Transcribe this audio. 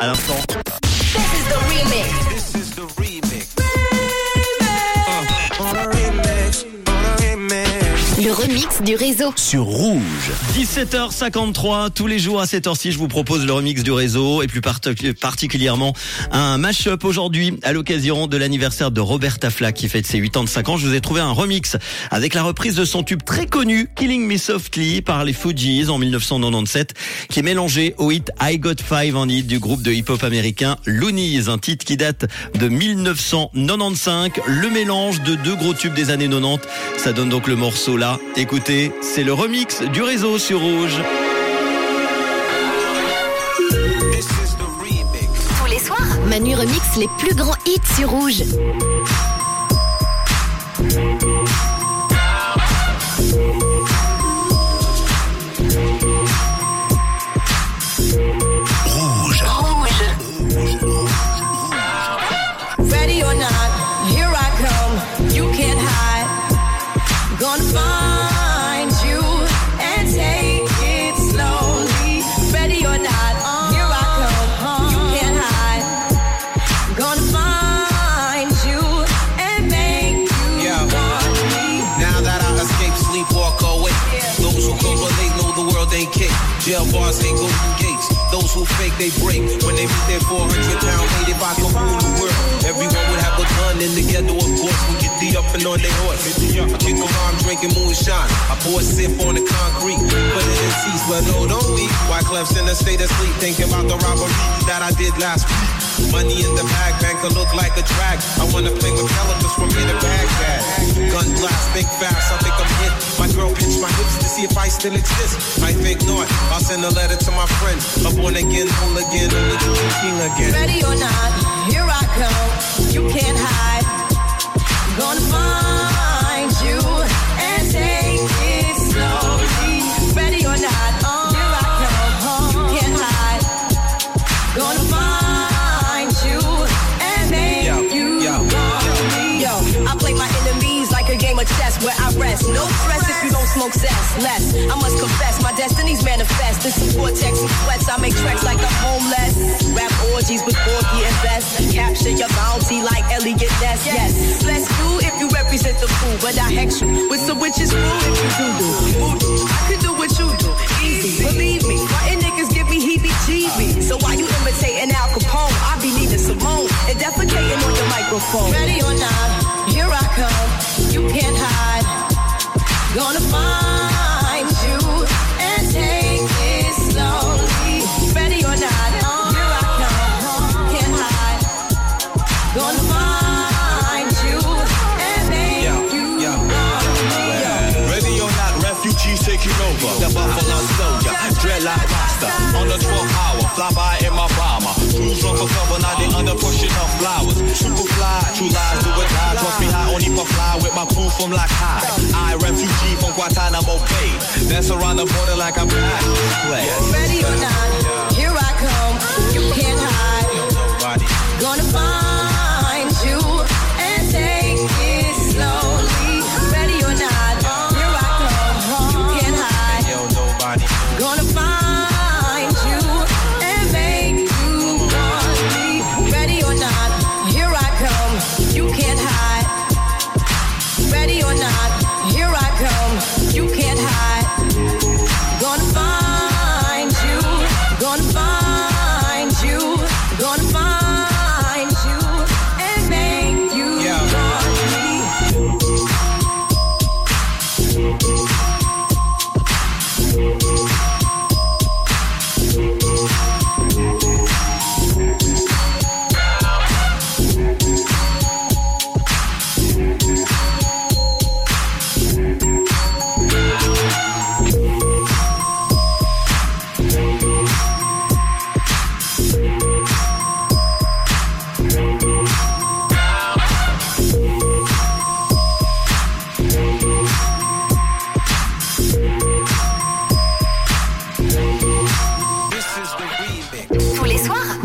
à l'instant. This is the remix. Remix du réseau. Sur Rouge. 17h53, tous les jours à cette heure-ci, je vous propose le remix du réseau et plus part- particulièrement un mash-up aujourd'hui à l'occasion de l'anniversaire de Roberta Flack qui fête ses 85 ans. Je vous ai trouvé un remix avec la reprise de son tube très connu Killing Me Softly par les Fugees en 1997 qui est mélangé au hit I Got Five en hit du groupe de hip-hop américain Loonies, un titre qui date de 1995, le mélange de deux gros tubes des années 90. Ça donne donc le morceau là. Écoutez, c'est le remix du réseau sur Rouge. Tous les soirs, Manu remix les plus grands hits sur rouge. Rouge. Ready or not, here I come. You can't hide. Gonna find Jail bars ain't golden gates. Those who fake, they break. When they meet their 400 pound weight, if I could rule the world, everyone would have a gun in the ghetto, of course. We get the up and on their horse. I kick around drinking moonshine. I pour a sip on the concrete. But it in seats, but no, don't leave. Why Clef's in a state of sleep, thinking about the robbery that I did last week. Money in the bag, banker look like a drag. I wanna play with pelicans from here to Baghdad. Gun blast, think fast, I think I'm hit. My girl pinched my hips to see if I still exist. I think not. Send a letter to my friend. A born again, hooligan, only king again. Ready or not, here I come. You can't hide. Gonna find you and take it slowly. Ready or not, oh, here I come. You can't hide. Gonna find you and make Yo, you yo, me. Yo, I play my enemies like a game of chess where I rest. No stress if you don't smoke cess. Less, I must confess, my manifest. In some vortex and sweats, I make tracks like I'm homeless. Rap orgies with Porgy and Bess. Capture your bounty like Eliot Ness. Yes, bless you if you represent the fool, but I hex you with some witches brew if you do do. Taking over. The Buffalo Soldier, dreadlock Rasta. On the 12th hour, fly by in my bomber. Cruise run for cover, now they under pushing up flowers. Super fly, true lies do or die. Trust me, I only for fly with my crew from like high. I refugee from Guantanamo Bay. Dance around the border like I'm black. Play. You can't hide. Gonna find